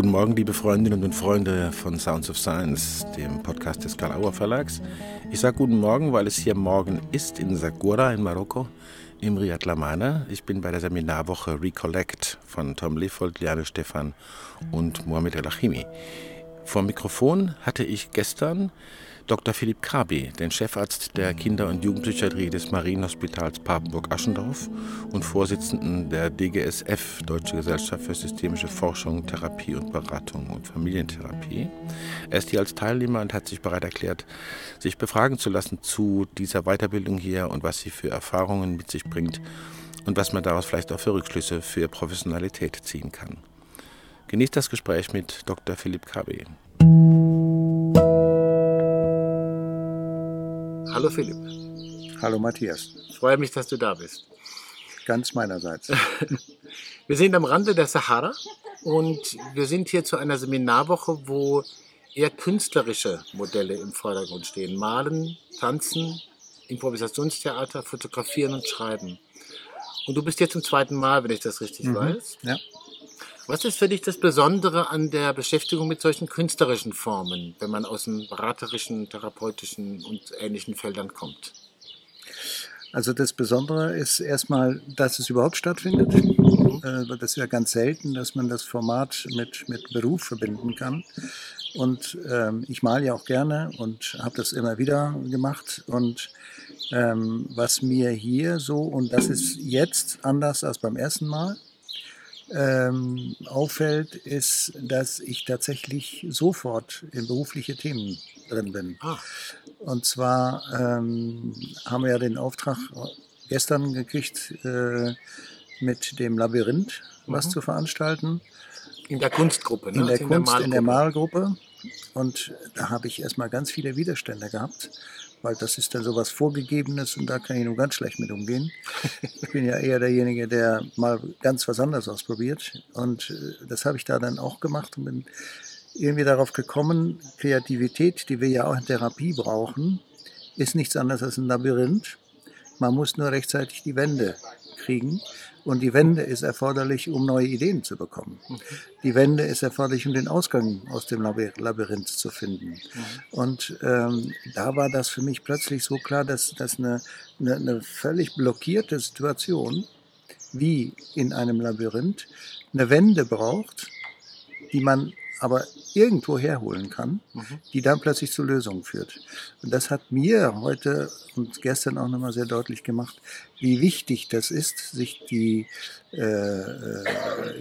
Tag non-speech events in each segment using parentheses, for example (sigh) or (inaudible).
Guten Morgen, liebe Freundinnen und Freunde von Sounds of Science, dem Podcast des Karl Auer Verlags. Ich sage guten Morgen, weil es hier morgen ist in Sagura in Marokko, im Riad Lamana. Ich bin bei der Seminarwoche Recollect von Tom Lefold, Liane Stefan und Mohamed El Achimi. Vor Mikrofon hatte ich gestern Dr. Philipp Krabi, den Chefarzt der Kinder- und Jugendpsychiatrie des Marienhospitals Papenburg-Aschendorf und Vorsitzenden der DGSF, Deutsche Gesellschaft für Systemische Forschung, Therapie und Beratung und Familientherapie. Er ist hier als Teilnehmer und hat sich bereit erklärt, sich befragen zu lassen zu dieser Weiterbildung hier und was sie für Erfahrungen mit sich bringt und was man daraus vielleicht auch für Rückschlüsse für Professionalität ziehen kann. Genießt das Gespräch mit Dr. Philipp Krabi. Hallo Philipp. Hallo Matthias. Ich freue mich, dass du da bist. Ganz meinerseits. (laughs) wir sind am Rande der Sahara und wir sind hier zu einer Seminarwoche, wo eher künstlerische Modelle im Vordergrund stehen. Malen, tanzen, Improvisationstheater, fotografieren und schreiben. Und du bist hier zum zweiten Mal, wenn ich das richtig mhm. weiß. Ja. Was ist für dich das Besondere an der Beschäftigung mit solchen künstlerischen Formen, wenn man aus den beraterischen, therapeutischen und ähnlichen Feldern kommt? Also das Besondere ist erstmal, dass es überhaupt stattfindet. Mhm. Äh, das ist ja ganz selten, dass man das Format mit, mit Beruf verbinden kann. Und ähm, ich male ja auch gerne und habe das immer wieder gemacht. Und ähm, was mir hier so, und das ist jetzt anders als beim ersten Mal, ähm, auffällt, ist, dass ich tatsächlich sofort in berufliche Themen drin bin. Ah. Und zwar ähm, haben wir ja den Auftrag gestern gekriegt, äh, mit dem Labyrinth mhm. was zu veranstalten. In der Kunstgruppe, ne? In der also Kunst, in der Malgruppe. Und da habe ich erstmal ganz viele Widerstände gehabt weil das ist dann sowas Vorgegebenes und da kann ich nur ganz schlecht mit umgehen. Ich bin ja eher derjenige, der mal ganz was anderes ausprobiert und äh, das habe ich da dann auch gemacht und bin irgendwie darauf gekommen, Kreativität, die wir ja auch in Therapie brauchen, ist nichts anderes als ein Labyrinth. Man muss nur rechtzeitig die Wände kriegen und die Wende ist erforderlich, um neue Ideen zu bekommen. Mhm. Die Wende ist erforderlich, um den Ausgang aus dem Labyrinth zu finden. Mhm. Und ähm, da war das für mich plötzlich so klar, dass, dass eine, eine, eine völlig blockierte Situation, wie in einem Labyrinth, eine Wende braucht, die man aber irgendwo herholen kann, mhm. die dann plötzlich zur Lösung führt. Und das hat mir heute und gestern auch nochmal sehr deutlich gemacht, wie wichtig das ist, sich die äh, äh,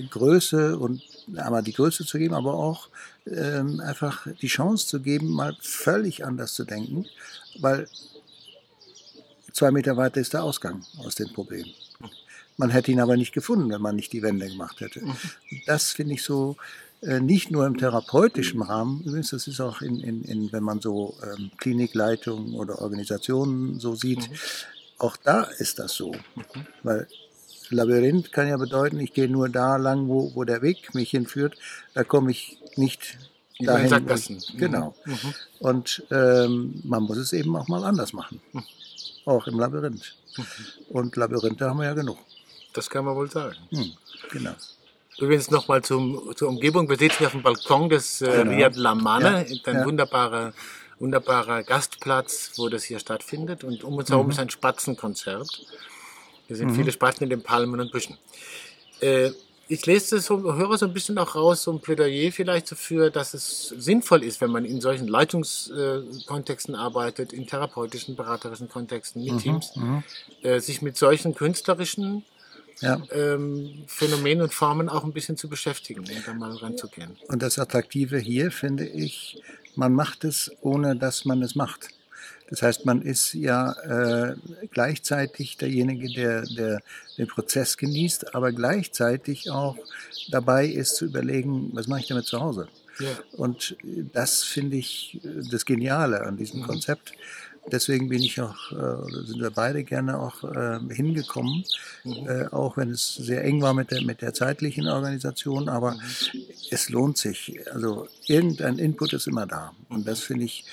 Größe und einmal die Größe zu geben, aber auch ähm, einfach die Chance zu geben, mal völlig anders zu denken, weil zwei Meter weiter ist der Ausgang aus dem Problem. Man hätte ihn aber nicht gefunden, wenn man nicht die Wende gemacht hätte. Mhm. Das finde ich so äh, nicht nur im therapeutischen Rahmen, übrigens, das ist auch in, in, in wenn man so ähm, Klinikleitungen oder Organisationen so sieht, mhm. auch da ist das so. Mhm. Weil Labyrinth kann ja bedeuten, ich gehe nur da lang, wo, wo der Weg mich hinführt, da komme ich nicht dahin. Sackgassen. Mhm. Genau. Mhm. Und ähm, man muss es eben auch mal anders machen. Mhm. Auch im Labyrinth. Mhm. Und Labyrinthe haben wir ja genug. Das kann man wohl sagen. Genau. Übrigens nochmal zur Umgebung. Wir sitzen hier auf dem Balkon des äh, genau. Riad Lamane, ja. ein ja. wunderbarer, wunderbarer Gastplatz, wo das hier stattfindet. Und um uns herum mhm. ist ein Spatzenkonzert. Hier sind mhm. viele Spatzen in den Palmen und Büschen. Äh, ich lese das so, höre so ein bisschen auch raus, so ein Plädoyer vielleicht dafür, dass es sinnvoll ist, wenn man in solchen Leitungskontexten arbeitet, in therapeutischen, beraterischen Kontexten mit mhm. Teams, mhm. äh, sich mit solchen künstlerischen ja. ähm, Phänomene und Formen auch ein bisschen zu beschäftigen und da mal ranzugehen. Und das Attraktive hier finde ich, man macht es, ohne dass man es macht. Das heißt, man ist ja äh, gleichzeitig derjenige, der, der den Prozess genießt, aber gleichzeitig auch dabei ist zu überlegen, was mache ich damit zu Hause. Ja. Und das finde ich das Geniale an diesem mhm. Konzept. Deswegen bin ich auch, äh, sind wir beide gerne auch äh, hingekommen, mhm. äh, auch wenn es sehr eng war mit der, mit der zeitlichen Organisation, aber mhm. es lohnt sich. Also irgendein Input ist immer da. Und das finde ich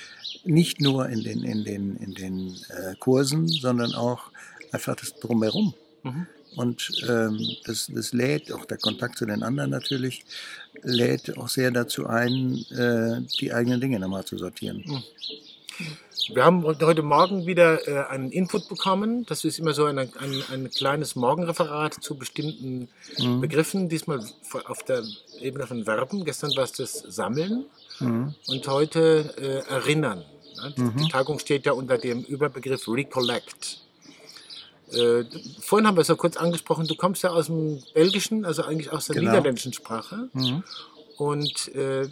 nicht nur in den, in den, in den äh, Kursen, sondern auch einfach das Drumherum. Mhm. Und ähm, das, das lädt, auch der Kontakt zu den anderen natürlich, lädt auch sehr dazu ein, äh, die eigenen Dinge nochmal zu sortieren. Mhm. Wir haben heute Morgen wieder äh, einen Input bekommen. Das ist immer so ein, ein, ein kleines Morgenreferat zu bestimmten mhm. Begriffen. Diesmal auf der Ebene von Verben. Gestern war es das Sammeln mhm. und heute äh, Erinnern. Mhm. Die Tagung steht ja unter dem Überbegriff Recollect. Äh, vorhin haben wir es ja kurz angesprochen, du kommst ja aus dem Belgischen, also eigentlich aus der genau. niederländischen Sprache. Mhm. Und äh,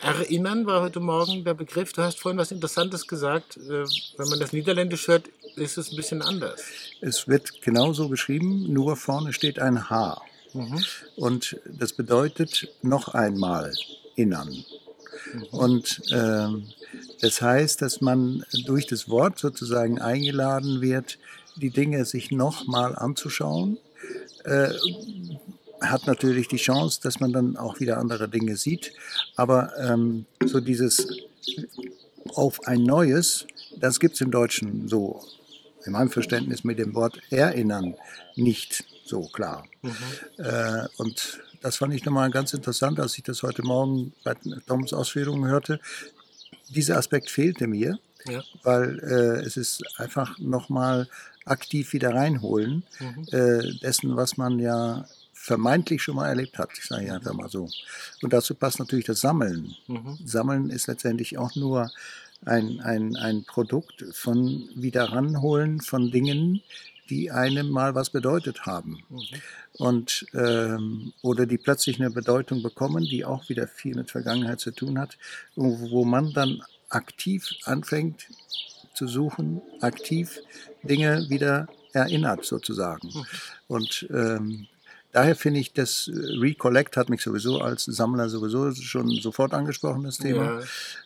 Erinnern war heute Morgen der Begriff. Du hast vorhin was Interessantes gesagt. Äh, wenn man das Niederländisch hört, ist es ein bisschen anders. Es wird genauso geschrieben, nur vorne steht ein H. Mhm. Und das bedeutet noch einmal innern. Mhm. Und äh, das heißt, dass man durch das Wort sozusagen eingeladen wird, die Dinge sich nochmal anzuschauen. Äh, hat natürlich die Chance, dass man dann auch wieder andere Dinge sieht. Aber ähm, so dieses auf ein neues, das gibt es im Deutschen so, in meinem Verständnis mit dem Wort erinnern, nicht so klar. Mhm. Äh, und das fand ich nochmal ganz interessant, als ich das heute Morgen bei Toms Ausführungen hörte. Dieser Aspekt fehlte mir, ja. weil äh, es ist einfach nochmal aktiv wieder reinholen mhm. äh, dessen, was man ja vermeintlich schon mal erlebt hat. Ich sage einfach mal so. Und dazu passt natürlich das Sammeln. Mhm. Sammeln ist letztendlich auch nur ein, ein, ein Produkt von Wiederranholen von Dingen, die einem mal was bedeutet haben. Mhm. Und, ähm, oder die plötzlich eine Bedeutung bekommen, die auch wieder viel mit Vergangenheit zu tun hat, wo, wo man dann aktiv anfängt zu suchen, aktiv Dinge wieder erinnert sozusagen. Mhm. Und ähm, daher finde ich, das äh, Recollect hat mich sowieso als Sammler sowieso schon sofort angesprochen, das Thema.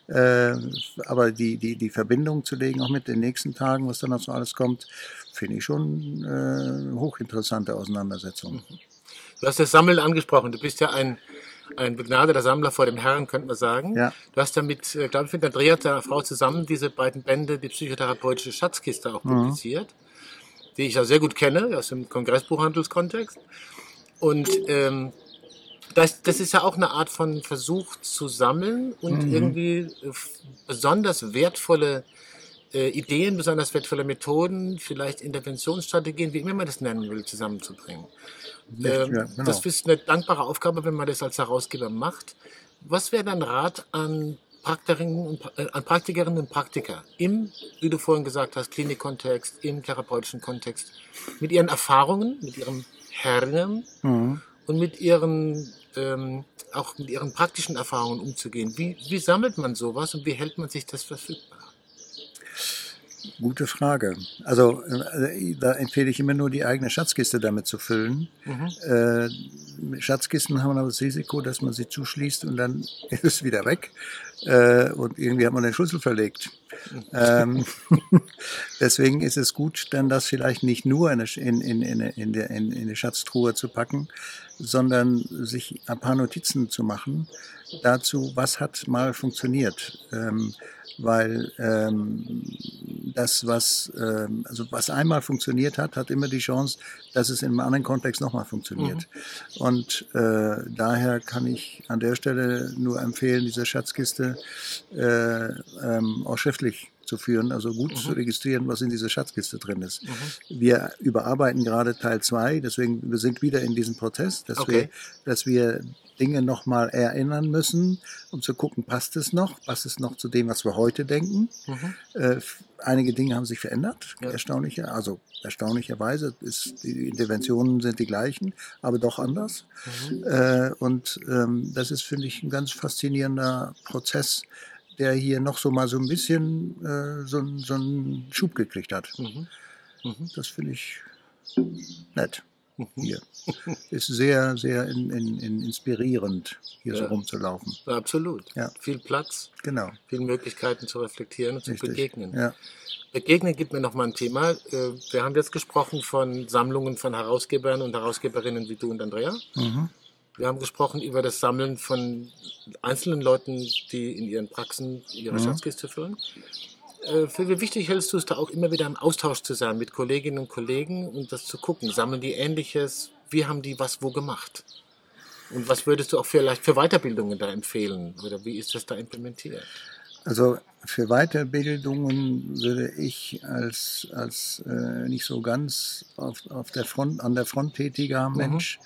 Ja. Äh, aber die, die, die Verbindung zu legen, auch mit den nächsten Tagen, was dann noch so alles kommt, finde ich schon äh, hochinteressante Auseinandersetzung. Mhm. Du hast das Sammeln angesprochen. Du bist ja ein, ein begnadeter Sammler vor dem Herrn, könnte man sagen. Ja. Du hast ja mit, äh, glaube ich, mit Andrea, deiner Frau zusammen, diese beiden Bände, die psychotherapeutische Schatzkiste auch mhm. publiziert, die ich ja sehr gut kenne, aus dem Kongressbuchhandelskontext. Und ähm, das, das ist ja auch eine Art von Versuch zu sammeln und mhm. irgendwie äh, besonders wertvolle äh, Ideen, besonders wertvolle Methoden, vielleicht Interventionsstrategien, wie immer man das nennen will, zusammenzubringen. Ähm, ja, genau. Das ist eine dankbare Aufgabe, wenn man das als Herausgeber macht. Was wäre dein Rat an Praktikerinnen und, äh, an Praktikerinnen und Praktiker im, wie du vorhin gesagt hast, Klinikkontext, im therapeutischen Kontext, mit ihren Erfahrungen, mit ihrem Herren mhm. und mit ihren ähm, auch mit ihren praktischen Erfahrungen umzugehen. Wie, wie sammelt man sowas und wie hält man sich das verfügbar? Gute Frage. Also äh, da empfehle ich immer nur die eigene Schatzkiste damit zu füllen. Mhm. Äh, Schatzkisten haben aber das Risiko, dass man sie zuschließt und dann (laughs) ist es wieder weg. Äh, und irgendwie hat man den Schlüssel verlegt. Ähm, (laughs) deswegen ist es gut, dann das vielleicht nicht nur in, in, in, in, in, in eine Schatztruhe zu packen, sondern sich ein paar Notizen zu machen dazu, was hat mal funktioniert. Ähm, weil ähm, das, was, ähm, also was einmal funktioniert hat, hat immer die Chance, dass es in einem anderen Kontext nochmal funktioniert. Mhm. Und äh, daher kann ich an der Stelle nur empfehlen, diese Schatzkiste äh, ähm, auch schriftlich zu führen, also gut mhm. zu registrieren, was in dieser Schatzkiste drin ist. Mhm. Wir überarbeiten gerade Teil 2, deswegen wir sind wieder in diesem Prozess, dass, okay. wir, dass wir Dinge nochmal erinnern müssen, um zu gucken, passt es noch, passt es noch zu dem, was wir heute denken. Mhm. Äh, einige Dinge haben sich verändert, ja. erstaunlicher, also erstaunlicherweise ist, die Interventionen sind die gleichen, aber doch anders. Mhm. Äh, und ähm, das ist, finde ich, ein ganz faszinierender Prozess, der hier noch so mal so ein bisschen äh, so, so einen Schub gekriegt hat. Mhm. Mhm. Das finde ich nett hier. Ist sehr, sehr in, in, in inspirierend, hier ja. so rumzulaufen. absolut. Ja. Viel Platz, genau. viele Möglichkeiten zu reflektieren und zu Richtig. begegnen. Ja. Begegnen gibt mir noch mal ein Thema. Äh, wir haben jetzt gesprochen von Sammlungen von Herausgebern und Herausgeberinnen wie du und Andrea. Mhm. Wir haben gesprochen über das Sammeln von einzelnen Leuten, die in ihren Praxen ihre mhm. Schatzkiste füllen. Äh, für wie wichtig hältst du es da auch immer wieder im Austausch zu sein mit Kolleginnen und Kollegen und das zu gucken? Sammeln die Ähnliches? Wie haben die was wo gemacht? Und was würdest du auch vielleicht für Weiterbildungen da empfehlen? Oder wie ist das da implementiert? Also für Weiterbildungen würde ich als, als äh, nicht so ganz auf, auf der Front, an der Front tätiger mhm. Mensch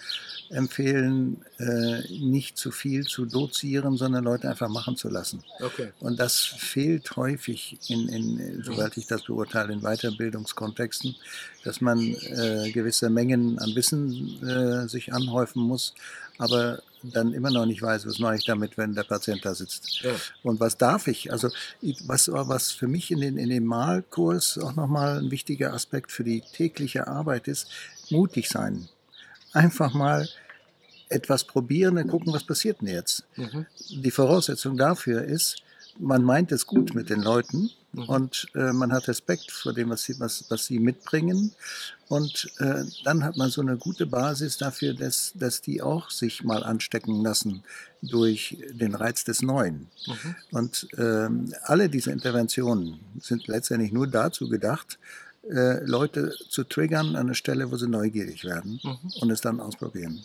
mhm. empfehlen, äh, nicht zu viel zu dozieren, sondern Leute einfach machen zu lassen. Okay. Und das fehlt häufig, in, in, soweit ich das beurteile, in Weiterbildungskontexten, dass man äh, gewisse Mengen an Wissen äh, sich anhäufen muss, aber dann immer noch nicht weiß, was mache ich damit, wenn der Patient da sitzt. Ja. Und was darf ich? Also was, was für mich in, den, in dem Malkurs auch nochmal ein wichtiger Aspekt für die tägliche Arbeit ist, mutig sein. Einfach mal etwas probieren und gucken, was passiert denn jetzt. Mhm. Die Voraussetzung dafür ist, man meint es gut mit den Leuten mhm. und äh, man hat Respekt vor dem, was sie, was, was sie mitbringen. Und äh, dann hat man so eine gute Basis dafür, dass, dass die auch sich mal anstecken lassen durch den Reiz des Neuen. Mhm. Und ähm, alle diese Interventionen sind letztendlich nur dazu gedacht, äh, Leute zu triggern an einer Stelle, wo sie neugierig werden mhm. und es dann ausprobieren.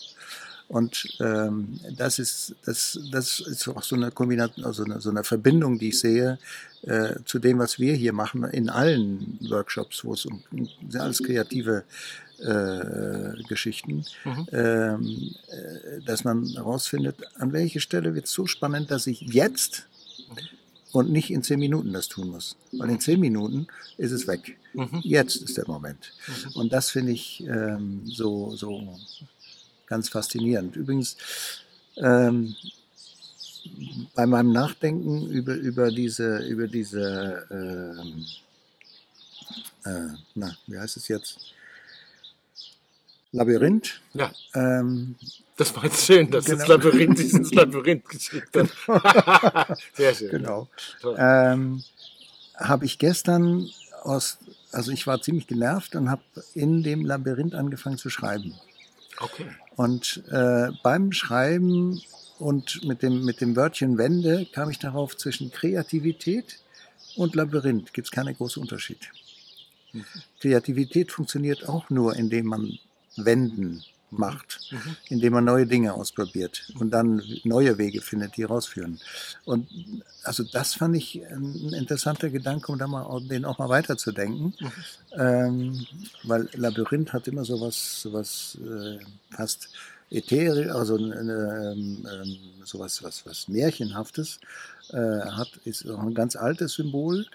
Und ähm, das, ist, das, das ist auch so eine Kombination, also eine, so eine Verbindung, die ich sehe äh, zu dem, was wir hier machen in allen Workshops, wo es um, um alles kreative äh, Geschichten, mhm. ähm, äh, dass man herausfindet, an welche Stelle wird es so spannend, dass ich jetzt und nicht in zehn Minuten das tun muss. Weil in zehn Minuten ist es weg. Mhm. Jetzt ist der Moment. Mhm. Und das finde ich ähm, so, so ganz faszinierend. Übrigens, ähm, bei meinem Nachdenken über, über diese, über diese ähm, äh, na, wie heißt es jetzt? Labyrinth. Ja. Ähm, das war jetzt schön, dass genau. das Labyrinth sich ins (laughs) Labyrinth geschickt hat. (laughs) Sehr schön. Genau. Ähm, habe ich gestern aus, also ich war ziemlich genervt und habe in dem Labyrinth angefangen zu schreiben. Okay. Und äh, beim Schreiben und mit dem, mit dem Wörtchen Wende kam ich darauf, zwischen Kreativität und Labyrinth gibt es keinen großen Unterschied. Mhm. Kreativität funktioniert auch nur, indem man wenden macht, mhm. indem man neue Dinge ausprobiert und dann neue Wege findet, die rausführen. Und also das fand ich ein interessanter Gedanke, um da mal, den auch mal weiterzudenken, mhm. ähm, weil Labyrinth hat immer sowas, sowas äh, fast ätherisch, also äh, äh, sowas, was, was Märchenhaftes, äh, hat, ist auch ein ganz altes Symbol.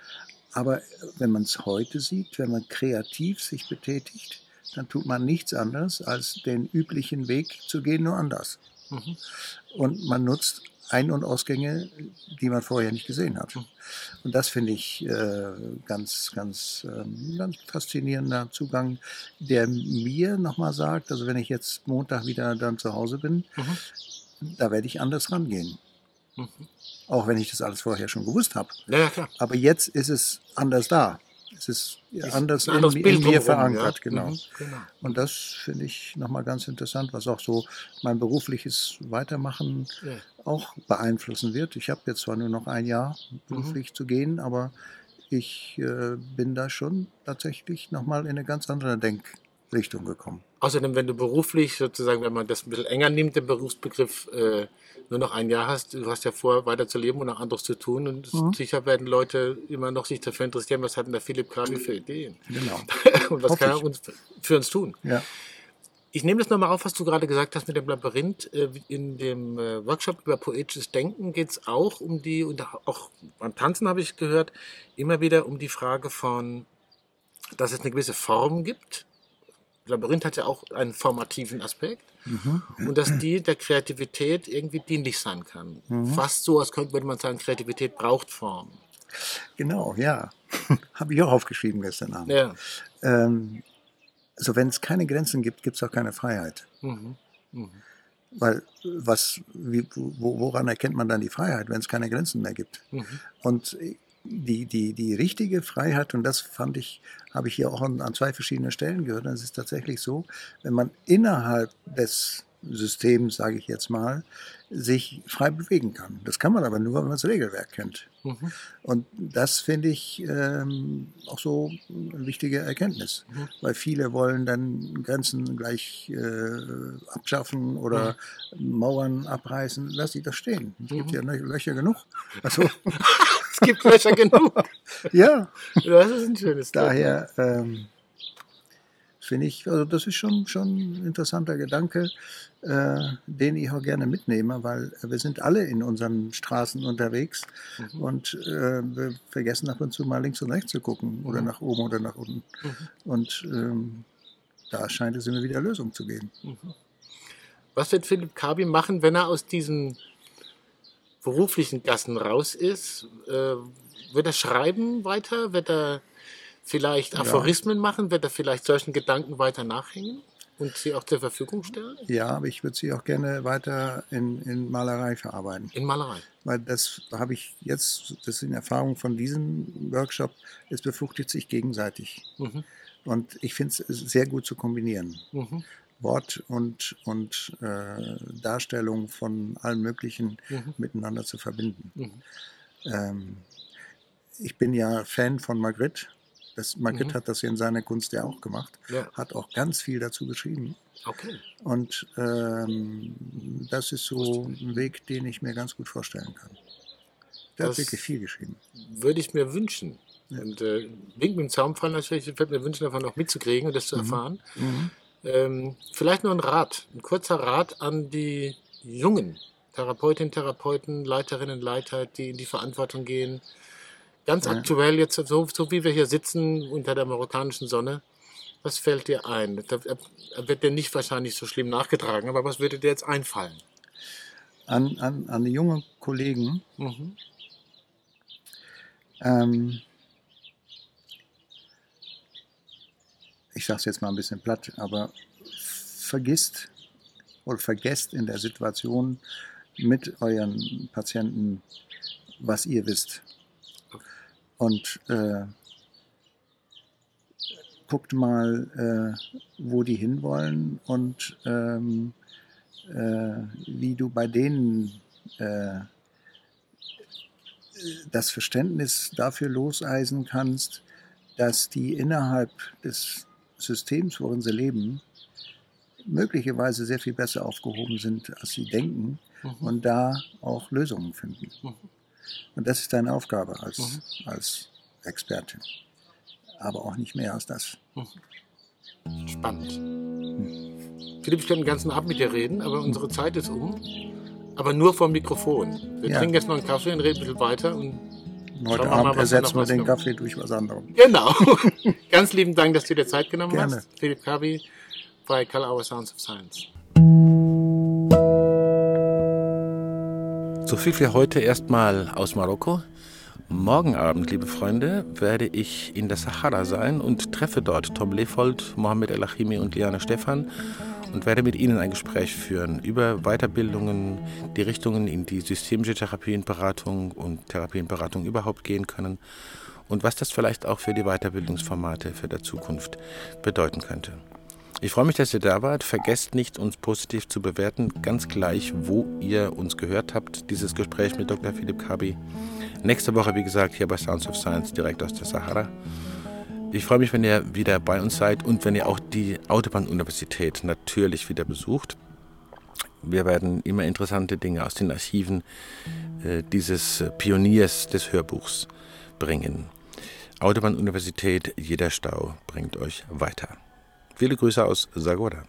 Aber wenn man es heute sieht, wenn man kreativ sich betätigt, dann tut man nichts anderes, als den üblichen Weg zu gehen, nur anders. Mhm. Und man nutzt Ein- und Ausgänge, die man vorher nicht gesehen hat. Mhm. Und das finde ich äh, ganz, ganz, ähm, ganz faszinierender Zugang, der mir nochmal sagt, also wenn ich jetzt Montag wieder dann zu Hause bin, mhm. da werde ich anders rangehen. Mhm. Auch wenn ich das alles vorher schon gewusst habe. Ja, ja, Aber jetzt ist es anders da. Es ist, ist anders in, in mir verankert, ja? genau. Mhm, genau. Und das finde ich nochmal ganz interessant, was auch so mein berufliches Weitermachen ja. auch beeinflussen wird. Ich habe jetzt zwar nur noch ein Jahr beruflich mhm. zu gehen, aber ich äh, bin da schon tatsächlich nochmal in eine ganz andere Denkrichtung gekommen. Außerdem, wenn du beruflich sozusagen, wenn man das ein bisschen enger nimmt, den Berufsbegriff, äh, nur noch ein Jahr hast, du hast ja vor, weiter zu leben und noch anderes zu tun und mhm. sicher werden Leute immer noch sich dafür interessieren, was hat denn der Philipp Krabi für Ideen? Genau. (laughs) und was Hoff kann er uns, für uns tun? Ja. Ich nehme das nochmal auf, was du gerade gesagt hast mit dem Labyrinth. Äh, in dem äh, Workshop über poetisches Denken geht es auch um die, und auch beim Tanzen habe ich gehört, immer wieder um die Frage von, dass es eine gewisse Form gibt, Labyrinth hat ja auch einen formativen Aspekt mhm. und dass die der Kreativität irgendwie dienlich sein kann. Mhm. Fast so, als könnte man sagen, Kreativität braucht Form. Genau, ja. (laughs) Habe ich auch aufgeschrieben gestern Abend. Ja. Ähm, also wenn es keine Grenzen gibt, gibt es auch keine Freiheit. Mhm. Mhm. Weil was, wie, wo, woran erkennt man dann die Freiheit, wenn es keine Grenzen mehr gibt? Mhm. Und die, die, die richtige Freiheit, und das fand ich, habe ich hier auch an, an zwei verschiedenen Stellen gehört, es ist tatsächlich so, wenn man innerhalb des Systems, sage ich jetzt mal, sich frei bewegen kann. Das kann man aber nur, wenn man das Regelwerk kennt. Mhm. Und das finde ich ähm, auch so eine wichtige Erkenntnis, mhm. weil viele wollen dann Grenzen gleich äh, abschaffen oder mhm. Mauern abreißen. Lass sie da stehen. Es gibt ja Löcher genug. (laughs) Also, gibt Löcher genug. (laughs) ja. Das ist ein schönes Daher ähm, finde ich, also das ist schon, schon ein interessanter Gedanke, äh, den ich auch gerne mitnehme, weil wir sind alle in unseren Straßen unterwegs mhm. und äh, wir vergessen ab und zu mal links und rechts zu gucken oder mhm. nach oben oder nach unten. Mhm. Und ähm, da scheint es immer wieder Lösungen zu geben. Mhm. Was wird Philipp Kabi machen, wenn er aus diesen beruflichen Gassen raus ist? Äh, wird er schreiben weiter? Wird er vielleicht Aphorismen ja. machen? Wird er vielleicht solchen Gedanken weiter nachhängen und sie auch zur Verfügung stellen? Ja, aber ich würde sie auch gerne weiter in, in Malerei verarbeiten. In Malerei? Weil das habe ich jetzt, das sind Erfahrungen von diesem Workshop, es befruchtet sich gegenseitig. Mhm. Und ich finde es sehr gut zu kombinieren. Mhm. Wort und, und äh, Darstellung von allen möglichen mhm. miteinander zu verbinden. Mhm. Ähm, ich bin ja Fan von Magritte das, Magritte mhm. hat das in seiner Kunst ja auch gemacht, ja. hat auch ganz viel dazu geschrieben. Okay. Und ähm, das ist so ein Weg, den ich mir ganz gut vorstellen kann. Der das hat wirklich viel geschrieben. Würde ich mir wünschen. Ja. Und äh, wegen dem Zaunfall natürlich, ich würde mir wünschen, davon noch mitzukriegen und das zu mhm. erfahren. Mhm. Ähm, vielleicht nur ein Rat, ein kurzer Rat an die jungen Therapeutinnen, Therapeuten, Leiterinnen, Leiter, die in die Verantwortung gehen, Ganz ja. aktuell jetzt, so, so wie wir hier sitzen unter der marokkanischen Sonne, was fällt dir ein? Da wird dir nicht wahrscheinlich so schlimm nachgetragen, aber was würde dir jetzt einfallen? An, an, an die jungen Kollegen. Mhm. Ähm, ich sage es jetzt mal ein bisschen platt, aber vergisst oder vergesst in der Situation mit euren Patienten, was ihr wisst. Und äh, guckt mal, äh, wo die hinwollen und ähm, äh, wie du bei denen äh, das Verständnis dafür loseisen kannst, dass die innerhalb des Systems, worin sie leben, möglicherweise sehr viel besser aufgehoben sind, als sie denken mhm. und da auch Lösungen finden. Mhm. Und das ist deine Aufgabe als, mhm. als Expertin. Aber auch nicht mehr als das. Mhm. Spannend. Hm. Philipp, ich könnte den ganzen Abend mit dir reden, aber unsere Zeit ist um. Aber nur vom Mikrofon. Wir ja. trinken jetzt noch einen Kaffee und reden ein bisschen weiter. Und Heute Abend mal, ersetzen wir den Kaffee durch was anderes. Genau. (laughs) Ganz lieben Dank, dass du dir Zeit genommen Gerne. hast. Philipp Kabi bei Color Our Sounds of Science. So viel für heute erstmal aus Marokko. Morgen Abend, liebe Freunde, werde ich in der Sahara sein und treffe dort Tom Lefold, Mohamed El Achimi und Liane Stephan und werde mit ihnen ein Gespräch führen über Weiterbildungen, die Richtungen, in die systemische Therapienberatung und Therapienberatung überhaupt gehen können und was das vielleicht auch für die Weiterbildungsformate für der Zukunft bedeuten könnte. Ich freue mich, dass ihr da wart. Vergesst nicht, uns positiv zu bewerten, ganz gleich, wo ihr uns gehört habt, dieses Gespräch mit Dr. Philipp Kabi. Nächste Woche, wie gesagt, hier bei Sounds of Science direkt aus der Sahara. Ich freue mich, wenn ihr wieder bei uns seid und wenn ihr auch die Autobahn-Universität natürlich wieder besucht. Wir werden immer interessante Dinge aus den Archiven äh, dieses Pioniers des Hörbuchs bringen. Autobahn-Universität, jeder Stau bringt euch weiter. Viele Grüße aus Sagora.